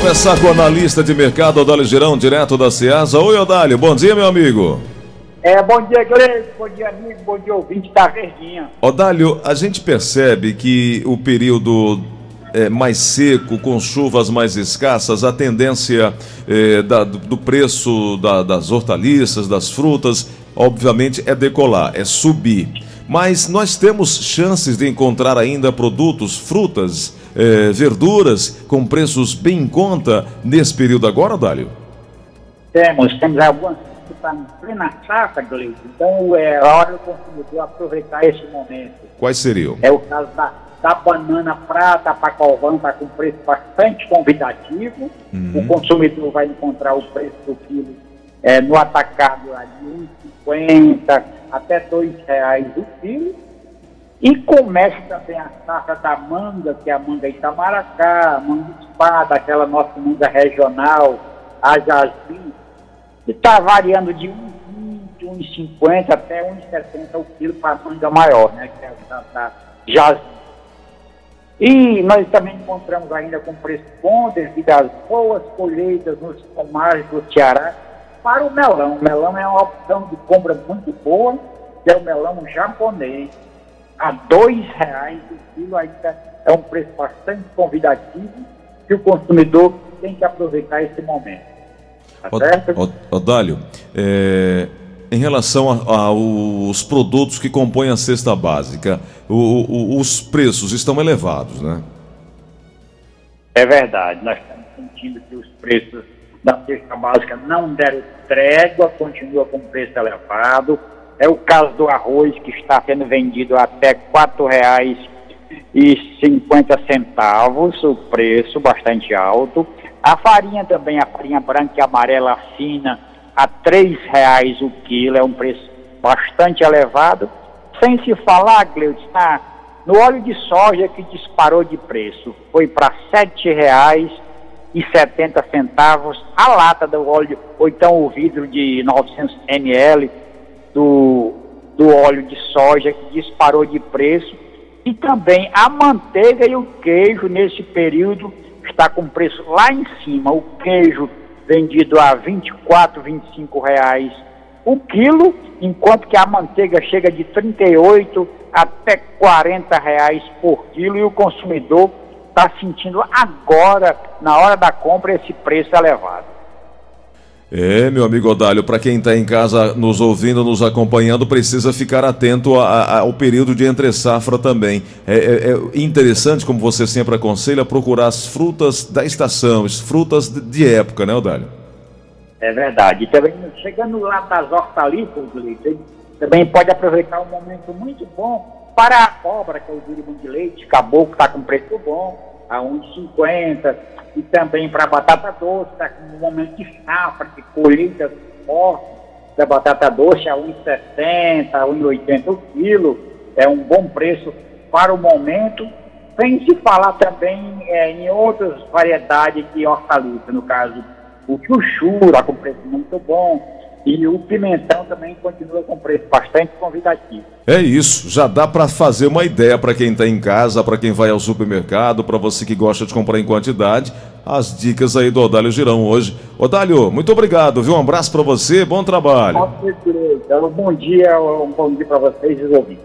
Começar com o analista de mercado Odálio Girão, direto da Ceasa. Oi, Odálio, bom dia, meu amigo. É, bom dia, Gleice, bom dia, amigo, bom dia, ouvinte da Verdinha. Odálio, a gente percebe que o período é, mais seco, com chuvas mais escassas, a tendência é, da, do preço da, das hortaliças, das frutas, obviamente é decolar, é subir. Mas nós temos chances de encontrar ainda produtos, frutas, é, verduras com preços bem em conta nesse período agora, Dálio? Temos, temos algumas que estão em plena safra, Gleice. Então é hora do consumidor aproveitar esse momento. Quais seriam? É o caso da, da banana prata, pacovão, está com preço bastante convidativo. Uhum. O consumidor vai encontrar o preço do quilo é, no atacado de 1,50 até R$ reais o quilo. E começa também a safra da manga, que é a manga Itamaracá, a manga espada, aquela nossa manga regional, a jasmim, que está variando de 1,20, 1,50 até 1,70 o quilo para a manga maior, né, que é a da jasmim. E nós também encontramos ainda com preço bom devido às boas colheitas nos pomares do Ceará para o melão. O melão é uma opção de compra muito boa, que é o melão japonês. A dois reais o quilo ainda é um preço bastante convidativo que o consumidor tem que aproveitar esse momento. Tá certo? Odálio, é, em relação aos produtos que compõem a cesta básica, o, o, os preços estão elevados, né? É verdade. Nós estamos sentindo que os preços da cesta básica não deram trégua, continua com preço elevado. É o caso do arroz, que está sendo vendido até R$ 4,50, o preço bastante alto. A farinha também, a farinha branca e amarela fina, a R$ reais o quilo, é um preço bastante elevado. Sem se falar, Gleudson, na, no óleo de soja que disparou de preço, foi para R$ reais e 70 centavos a lata do óleo, ou então o vidro de 900 ml do, do óleo de soja que disparou de preço e também a manteiga e o queijo nesse período está com preço lá em cima. O queijo vendido a 24, 25 reais o quilo, enquanto que a manteiga chega de 38 até 40 reais por quilo e o consumidor está sentindo agora, na hora da compra, esse preço elevado. É, meu amigo Odálio, para quem está em casa nos ouvindo, nos acompanhando, precisa ficar atento a, a, ao período de entre safra também. É, é, é, interessante, como você sempre aconselha, procurar as frutas da estação, as frutas de, de época, né, Odálio? É verdade. Também, chegando lá das hortaliças, leite, também pode aproveitar um momento muito bom para a cobra, que é o limão de leite, caboclo está com preço bom, a 1,50 e também para a batata doce, está com um momento de safra, de colheita forte da batata doce a 1,60, 1,80 o quilo, é um bom preço para o momento, sem se falar também é, em outras variedades de hortaliça, no caso o chuchu está com preço muito bom, e o pimentão também continua com preço bastante convidativo. É isso, já dá para fazer uma ideia para quem está em casa, para quem vai ao supermercado, para você que gosta de comprar em quantidade. As dicas aí do Odálio Girão hoje. Odálio, muito obrigado, viu? Um abraço para você, bom trabalho. Bom dia, um bom dia para vocês e ouvintes.